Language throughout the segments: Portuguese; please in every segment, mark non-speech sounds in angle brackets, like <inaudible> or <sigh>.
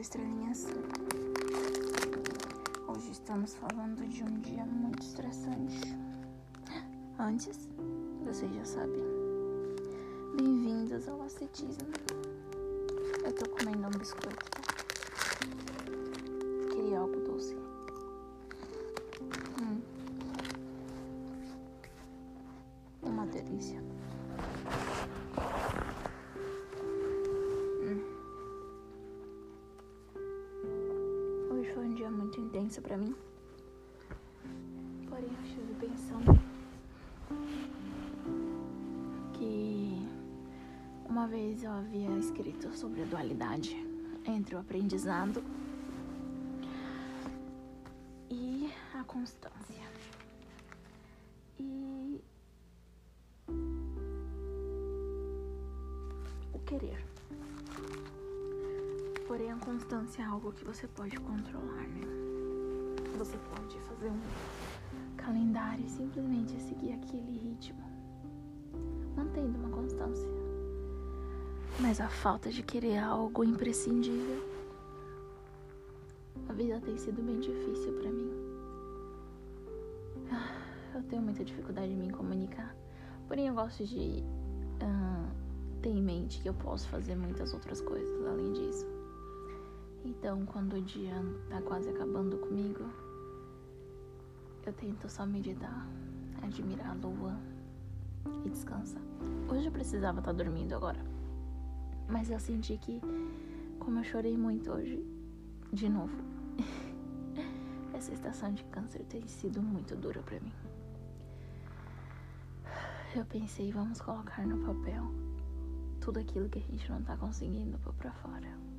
estrelinhas. Hoje estamos falando de um dia muito estressante. Antes, vocês já sabem. Bem-vindos ao ascetismo. Eu tô comendo um biscoito. Dia muito intenso pra mim. Porém, eu estive pensando que uma vez eu havia escrito sobre a dualidade entre o aprendizado e a constância. Algo que você pode controlar, né? Você pode fazer um calendário e simplesmente seguir aquele ritmo, mantendo uma constância. Mas a falta de querer algo imprescindível, a vida tem sido bem difícil para mim. Ah, Eu tenho muita dificuldade em me comunicar, porém eu gosto de ah, ter em mente que eu posso fazer muitas outras coisas além disso. Então, quando o dia tá quase acabando comigo, eu tento só meditar, admirar a lua e descansar. Hoje eu precisava estar dormindo agora, mas eu senti que, como eu chorei muito hoje, de novo, <laughs> essa estação de câncer tem sido muito dura pra mim. Eu pensei, vamos colocar no papel tudo aquilo que a gente não tá conseguindo pôr pra fora.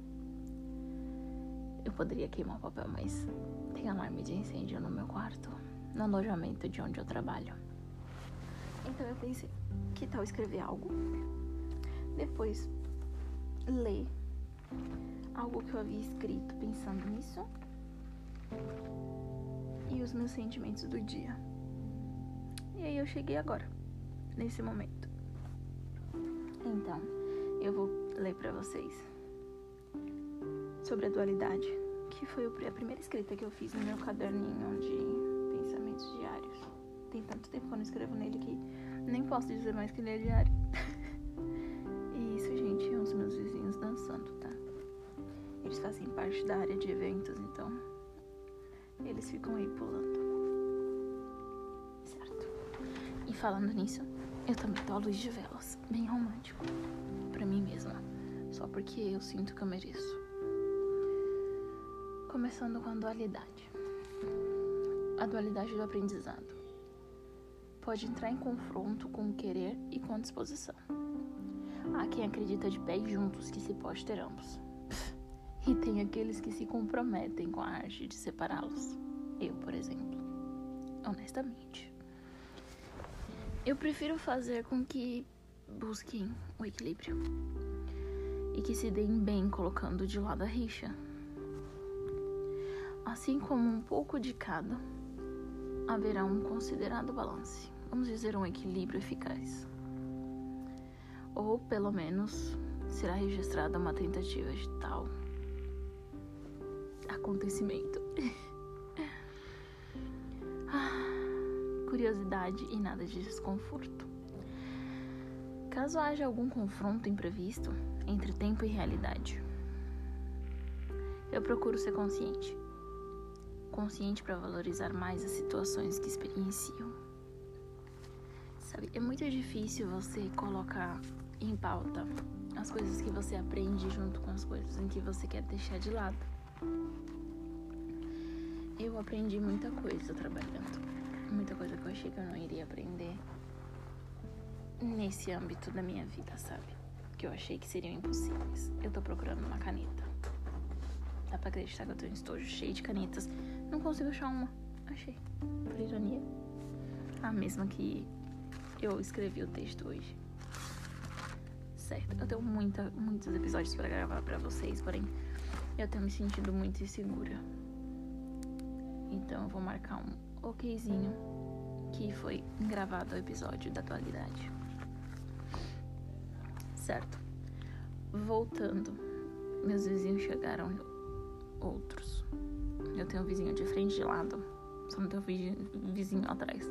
Eu poderia queimar o papel, mas tem alarme de incêndio no meu quarto, no alojamento de onde eu trabalho. Então eu pensei, que tal escrever algo? Depois ler algo que eu havia escrito pensando nisso e os meus sentimentos do dia. E aí eu cheguei agora, nesse momento. Então, eu vou ler pra vocês sobre a dualidade, que foi a primeira escrita que eu fiz no meu caderninho de pensamentos diários. Tem tanto tempo que eu não escrevo nele que nem posso dizer mais que ele é diário. <laughs> e isso, gente, é os meus vizinhos dançando, tá? Eles fazem parte da área de eventos, então eles ficam aí pulando. Certo. E falando nisso, eu também tô à luz de velas, bem romântico, pra mim mesma, só porque eu sinto que eu mereço. Começando com a dualidade. A dualidade do aprendizado pode entrar em confronto com o querer e com a disposição. Há quem acredita de pés juntos que se pode ter ambos. <laughs> E tem aqueles que se comprometem com a arte de separá-los. Eu, por exemplo. Honestamente. Eu prefiro fazer com que busquem o equilíbrio e que se deem bem colocando de lado a rixa. Assim como um pouco de cada, haverá um considerado balance, vamos dizer um equilíbrio eficaz. Ou pelo menos será registrada uma tentativa de tal acontecimento. <laughs> Ah, curiosidade e nada de desconforto. Caso haja algum confronto imprevisto entre tempo e realidade, eu procuro ser consciente. Consciente para valorizar mais as situações que experiencio. Sabe, é muito difícil você colocar em pauta as coisas que você aprende junto com as coisas em que você quer deixar de lado. Eu aprendi muita coisa trabalhando. Muita coisa que eu achei que eu não iria aprender nesse âmbito da minha vida, sabe? Que eu achei que seriam impossíveis. Eu tô procurando uma caneta. Dá pra acreditar que eu tenho um estojo cheio de canetas. Não consigo achar uma. Achei. Por ironia. A mesma que eu escrevi o texto hoje. Certo. Eu tenho muita, muitos episódios pra gravar pra vocês, porém eu tenho me sentido muito insegura. Então eu vou marcar um okzinho que foi gravado o episódio da atualidade. Certo. Voltando, meus vizinhos chegaram outros. Eu tenho um vizinho de frente de lado, só não tenho vizinho atrás. <laughs>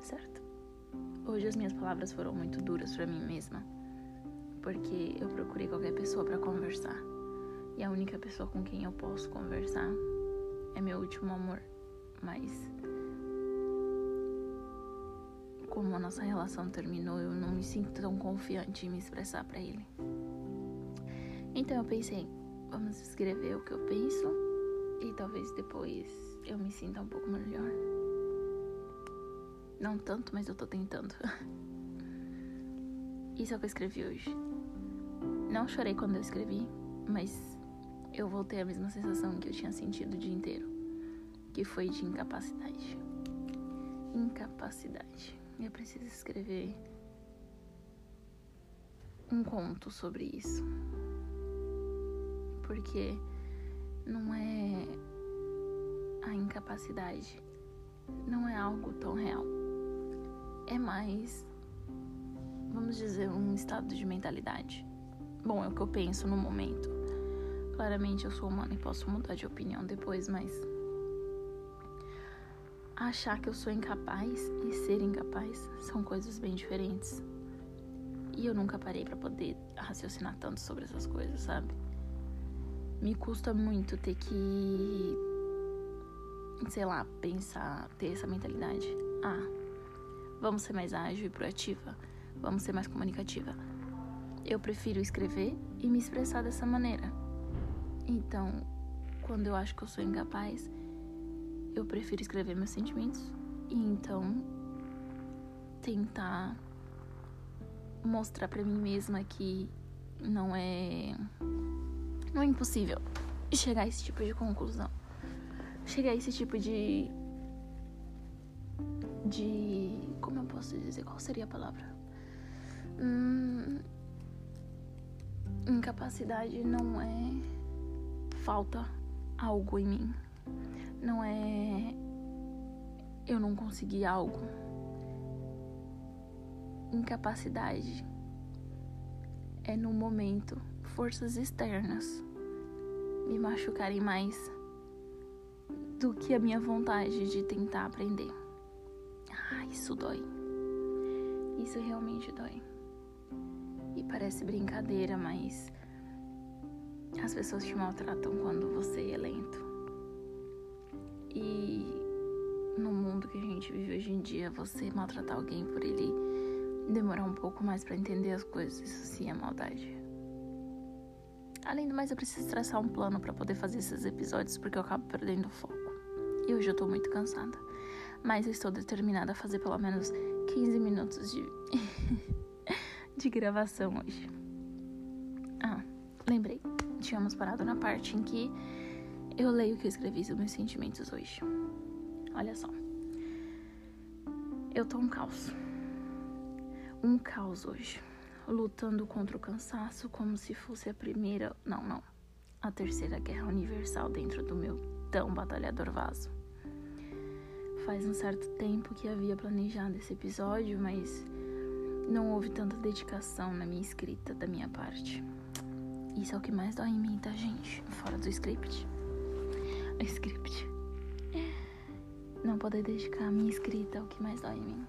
certo. Hoje as minhas palavras foram muito duras para mim mesma, porque eu procurei qualquer pessoa para conversar. E a única pessoa com quem eu posso conversar é meu último amor. Mas como a nossa relação terminou, eu não me sinto tão confiante em me expressar para ele. Então eu pensei, vamos escrever o que eu penso e talvez depois eu me sinta um pouco melhor. Não tanto, mas eu tô tentando. <laughs> Isso é o que eu escrevi hoje. Não chorei quando eu escrevi, mas eu voltei à mesma sensação que eu tinha sentido o dia inteiro, que foi de incapacidade. Incapacidade. Eu preciso escrever um conto sobre isso. Porque não é a incapacidade, não é algo tão real. É mais, vamos dizer, um estado de mentalidade. Bom, é o que eu penso no momento. Claramente eu sou humana e posso mudar de opinião depois, mas achar que eu sou incapaz e ser incapaz são coisas bem diferentes. E eu nunca parei para poder raciocinar tanto sobre essas coisas, sabe? Me custa muito ter que, sei lá, pensar, ter essa mentalidade. Ah, vamos ser mais ágil e proativa, vamos ser mais comunicativa. Eu prefiro escrever e me expressar dessa maneira. Então, quando eu acho que eu sou incapaz, eu prefiro escrever meus sentimentos e então tentar mostrar para mim mesma que não é não é impossível chegar a esse tipo de conclusão. Chegar a esse tipo de de como eu posso dizer qual seria a palavra? Hum, incapacidade não é falta algo em mim não é eu não consegui algo. Incapacidade é no momento forças externas me machucarem mais do que a minha vontade de tentar aprender. Ah, isso dói. Isso realmente dói. E parece brincadeira, mas as pessoas te maltratam quando você é lento. E no mundo que a gente vive hoje em dia, você maltratar alguém por ele demorar um pouco mais para entender as coisas, isso sim é maldade. Além do mais, eu preciso traçar um plano para poder fazer esses episódios porque eu acabo perdendo o foco. E hoje eu tô muito cansada. Mas eu estou determinada a fazer pelo menos 15 minutos de, <laughs> de gravação hoje. Ah, lembrei. Tínhamos parado na parte em que eu leio o que eu escrevi sobre meus sentimentos hoje. Olha só. Eu tô um caos. Um caos hoje. Lutando contra o cansaço como se fosse a primeira. Não, não. A terceira guerra universal dentro do meu tão batalhador vaso. Faz um certo tempo que havia planejado esse episódio, mas não houve tanta dedicação na minha escrita da minha parte. Isso é o que mais dói em mim, tá, gente? Fora do script script. Não poder dedicar a minha escrita é o que mais dói em mim.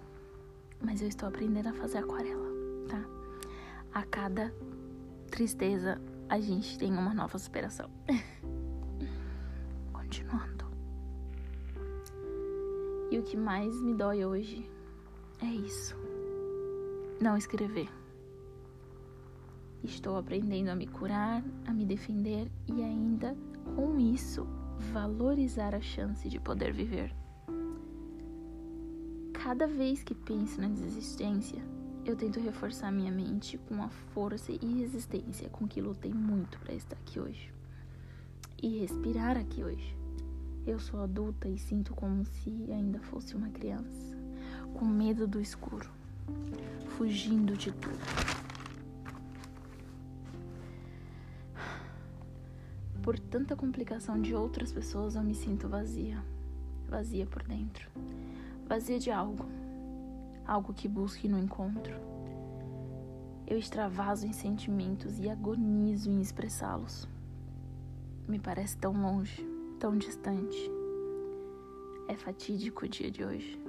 Mas eu estou aprendendo a fazer aquarela, tá? A cada tristeza, a gente tem uma nova superação. <laughs> Continuando. E o que mais me dói hoje é isso. Não escrever. Estou aprendendo a me curar, a me defender e ainda com isso valorizar a chance de poder viver. Cada vez que penso na desistência, eu tento reforçar minha mente com a força e resistência com que lutei muito para estar aqui hoje e respirar aqui hoje. Eu sou adulta e sinto como se ainda fosse uma criança, com medo do escuro, fugindo de tudo. Por tanta complicação de outras pessoas, eu me sinto vazia. Vazia por dentro. Vazia de algo. Algo que busque no encontro. Eu extravaso em sentimentos e agonizo em expressá-los. me parece tão longe, tão distante. É fatídico o dia de hoje.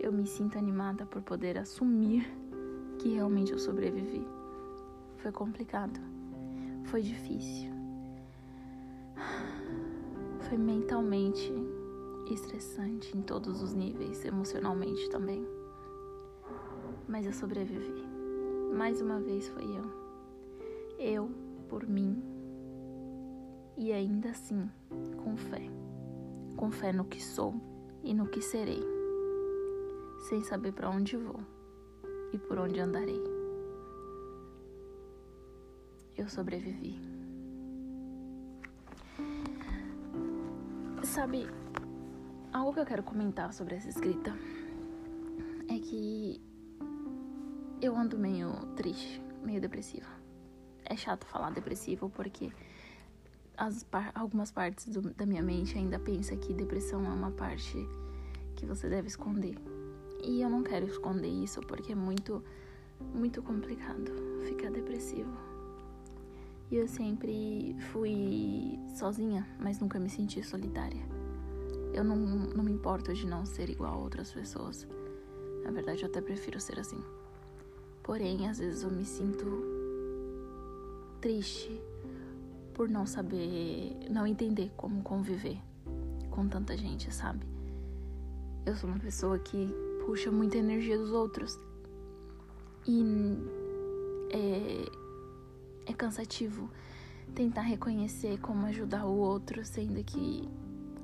Eu me sinto animada por poder assumir que realmente eu sobrevivi. Foi complicado, foi difícil, foi mentalmente estressante em todos os níveis, emocionalmente também. Mas eu sobrevivi. Mais uma vez foi eu. Eu por mim. E ainda assim, com fé. Com fé no que sou e no que serei. Sem saber para onde vou e por onde andarei. Eu sobrevivi. Sabe, algo que eu quero comentar sobre essa escrita é que eu ando meio triste, meio depressiva. É chato falar depressivo porque as, algumas partes do, da minha mente ainda pensa que depressão é uma parte que você deve esconder. E eu não quero esconder isso porque é muito, muito complicado ficar depressivo. E eu sempre fui sozinha, mas nunca me senti solitária. Eu não, não me importo de não ser igual a outras pessoas. Na verdade, eu até prefiro ser assim. Porém, às vezes eu me sinto triste por não saber, não entender como conviver com tanta gente, sabe? Eu sou uma pessoa que puxa muita energia dos outros. E é, é cansativo tentar reconhecer como ajudar o outro, sendo que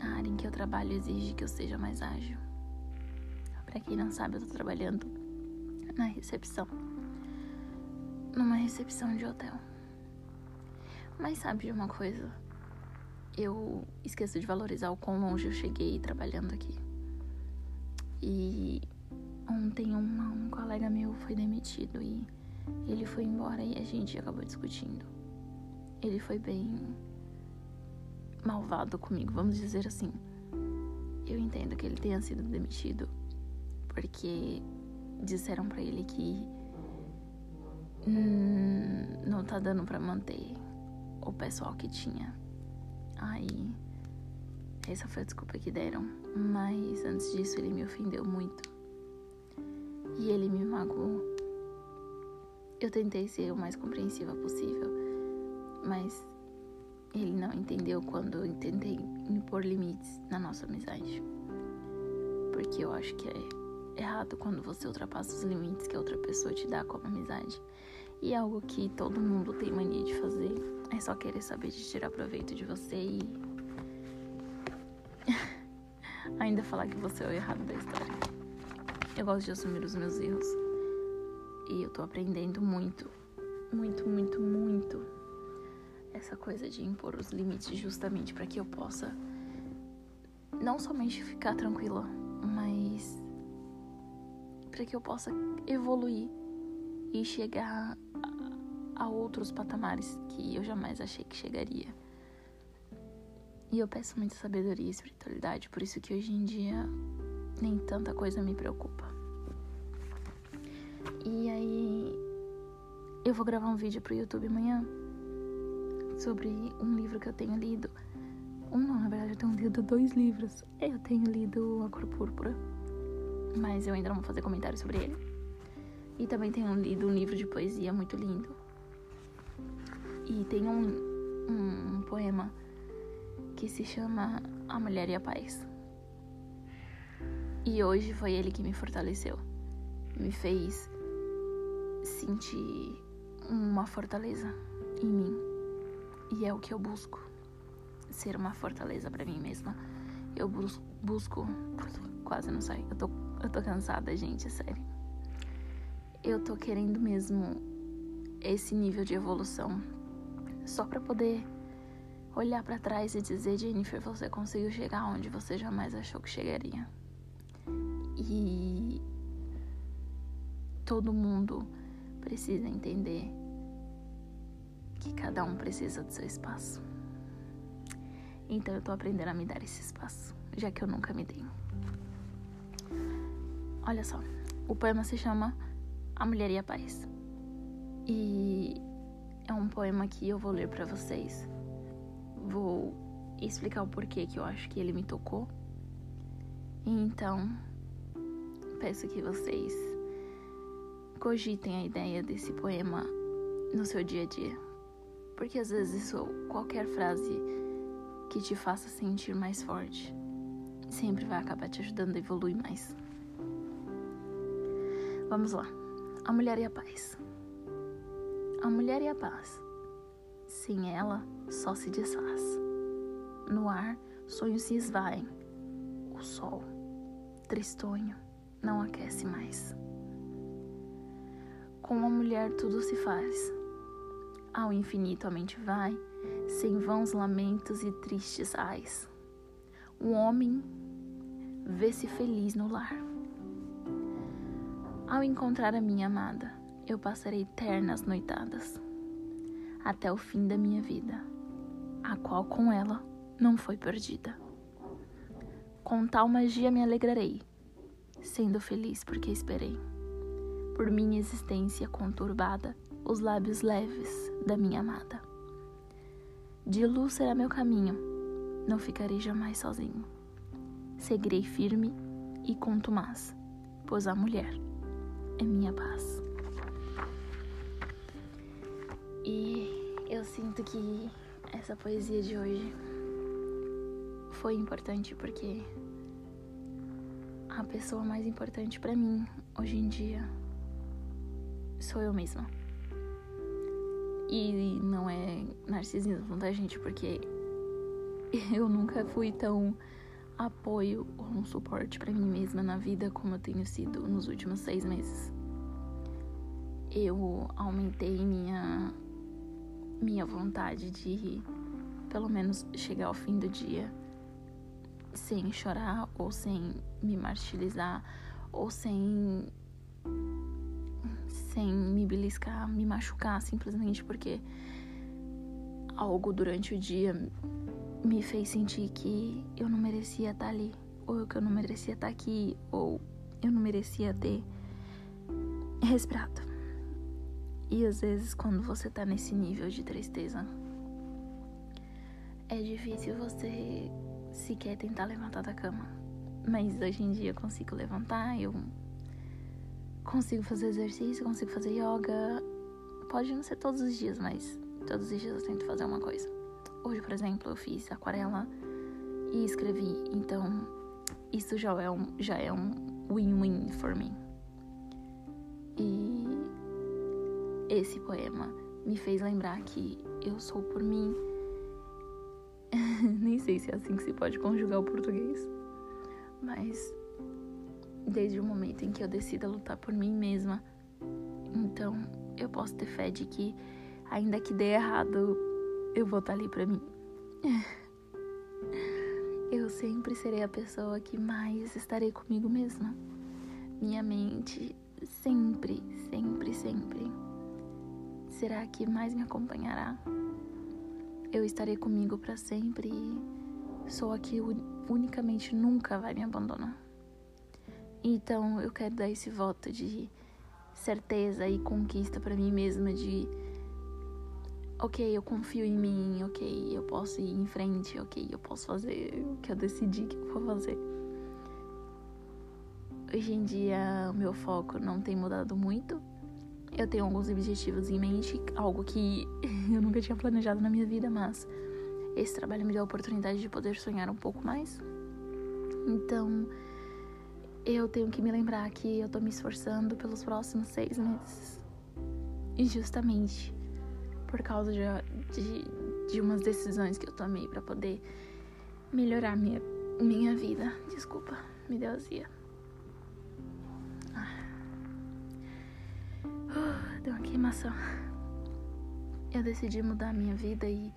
área em que eu trabalho exige que eu seja mais ágil. Para quem não sabe, eu tô trabalhando na recepção. Numa recepção de hotel. Mas sabe de uma coisa? Eu esqueço de valorizar o quão longe eu cheguei trabalhando aqui. E ontem um colega meu foi demitido e ele foi embora e a gente acabou discutindo. Ele foi bem malvado comigo, vamos dizer assim. Eu entendo que ele tenha sido demitido porque disseram para ele que hum, não tá dando para manter o pessoal que tinha. Aí essa foi a desculpa que deram. Mas antes disso ele me ofendeu muito. E ele me magoou. Eu tentei ser o mais compreensiva possível, mas ele não entendeu quando eu tentei impor limites na nossa amizade. Porque eu acho que é errado quando você ultrapassa os limites que a outra pessoa te dá como amizade. E é algo que todo mundo tem mania de fazer. É só querer saber de tirar proveito de você e <laughs> ainda falar que você é o errado da história. Eu gosto de assumir os meus erros. E eu tô aprendendo muito, muito, muito, muito essa coisa de impor os limites justamente para que eu possa não somente ficar tranquila, mas para que eu possa evoluir e chegar a, outros patamares que eu jamais achei que chegaria. E eu peço muita sabedoria e espiritualidade, por isso que hoje em dia nem tanta coisa me preocupa. E aí eu vou gravar um vídeo pro YouTube amanhã sobre um livro que eu tenho lido. Um não, na verdade eu tenho lido dois livros. Eu tenho lido A Cor Púrpura, mas eu ainda não vou fazer comentário sobre ele. E também tenho lido um livro de poesia muito lindo. E tem um, um, um poema que se chama A Mulher e a Paz. E hoje foi ele que me fortaleceu, me fez sentir uma fortaleza em mim. E é o que eu busco, ser uma fortaleza para mim mesma. Eu busco, quase não sai. Eu tô, eu tô cansada, gente, é sério. Eu tô querendo mesmo esse nível de evolução só para poder olhar para trás e dizer: Jennifer, você conseguiu chegar onde você jamais achou que chegaria. E todo mundo precisa entender que cada um precisa do seu espaço. Então eu tô aprendendo a me dar esse espaço, já que eu nunca me dei. Olha só, o poema se chama A Mulher e a Paz. E é um poema que eu vou ler para vocês vou explicar o porquê que eu acho que ele me tocou. Então, peço que vocês cogitem a ideia desse poema no seu dia a dia. Porque às vezes qualquer frase que te faça sentir mais forte sempre vai acabar te ajudando a evoluir mais. Vamos lá. A mulher e a paz. A mulher e a paz. Sem ela, só se desfaz. No ar, sonhos se esvaem. O sol, tristonho, não aquece mais. Com a mulher tudo se faz. Ao infinito a mente vai, sem vãos lamentos e tristes ais. O homem vê-se feliz no lar. Ao encontrar a minha amada, eu passarei ternas noitadas, até o fim da minha vida, a qual com ela não foi perdida. Com tal magia me alegrarei, sendo feliz porque esperei. Por minha existência conturbada, os lábios leves da minha amada. De luz será meu caminho, não ficarei jamais sozinho. Seguirei firme e contumaz, pois a mulher é minha paz. E eu sinto que essa poesia de hoje foi importante porque a pessoa mais importante para mim hoje em dia sou eu mesma. E não é narcisismo, tá, gente? Porque <laughs> eu nunca fui tão apoio ou um suporte para mim mesma na vida como eu tenho sido nos últimos seis meses. Eu aumentei minha minha vontade de pelo menos chegar ao fim do dia sem chorar ou sem me martirizar ou sem sem me beliscar, me machucar simplesmente porque algo durante o dia me fez sentir que eu não merecia estar ali, ou que eu não merecia estar aqui, ou eu não merecia ter respirado. E às vezes, quando você tá nesse nível de tristeza, é difícil você sequer tentar levantar da cama. Mas hoje em dia eu consigo levantar, eu consigo fazer exercício, consigo fazer yoga. Pode não ser todos os dias, mas todos os dias eu tento fazer uma coisa. Hoje, por exemplo, eu fiz aquarela e escrevi, então isso já é um já é um win-win for mim. E esse poema me fez lembrar que eu sou por mim. <laughs> Nem sei se é assim que se pode conjugar o português, mas desde o momento em que eu decida lutar por mim mesma. Então, eu posso ter fé de que, ainda que dê errado, eu vou estar tá ali pra mim. <laughs> Eu sempre serei a pessoa que mais estarei comigo mesma. Minha mente sempre, sempre, sempre será a que mais me acompanhará. Eu estarei comigo para sempre e sou a que unicamente nunca vai me abandonar. Então eu quero dar esse voto de certeza e conquista para mim mesma de ok, eu confio em mim, ok, eu posso ir em frente, ok, eu posso fazer o que eu decidi que eu vou fazer. Hoje em dia o meu foco não tem mudado muito. Eu tenho alguns objetivos em mente, algo que <laughs> eu nunca tinha planejado na minha vida, mas esse trabalho me deu a oportunidade de poder sonhar um pouco mais. Então, eu tenho que me lembrar que eu tô me esforçando pelos próximos seis meses. E justamente por causa de, de, de umas decisões que eu tomei para poder melhorar minha, minha vida. Desculpa, me deu azia. Ah. Uh, deu uma queimação. Eu decidi mudar minha vida e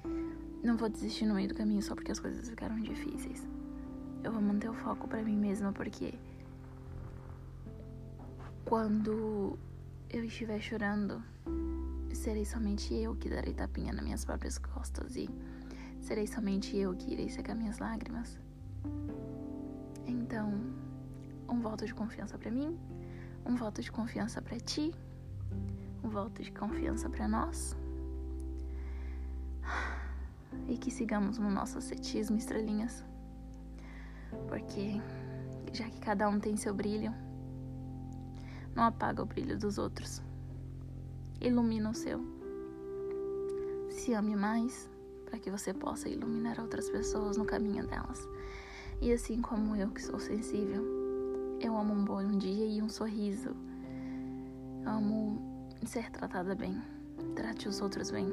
não vou desistir no meio do caminho só porque as coisas ficaram difíceis. Eu vou manter o foco para mim mesma porque quando eu estiver chorando, serei somente eu que darei tapinha nas minhas próprias costas e serei somente eu que irei secar minhas lágrimas. Então, um voto de confiança para mim, um voto de confiança para ti, um voto de confiança para nós. e que sigamos no nosso ascetismo, estrelinhas. Porque já que cada um tem seu brilho, não apaga o brilho dos outros. Ilumina o seu. Se ame mais para que você possa iluminar outras pessoas no caminho delas. E assim como eu que sou sensível, eu amo um bom dia e um sorriso. Amo ser tratada bem. Trate os outros bem.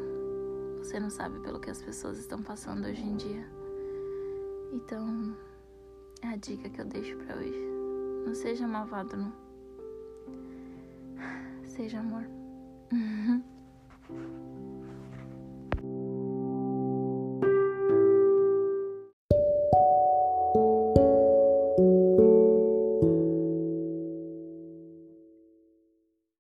Você não sabe pelo que as pessoas estão passando hoje em dia. Então, é a dica que eu deixo para hoje. Não seja malvado, não. Seja amor. <laughs>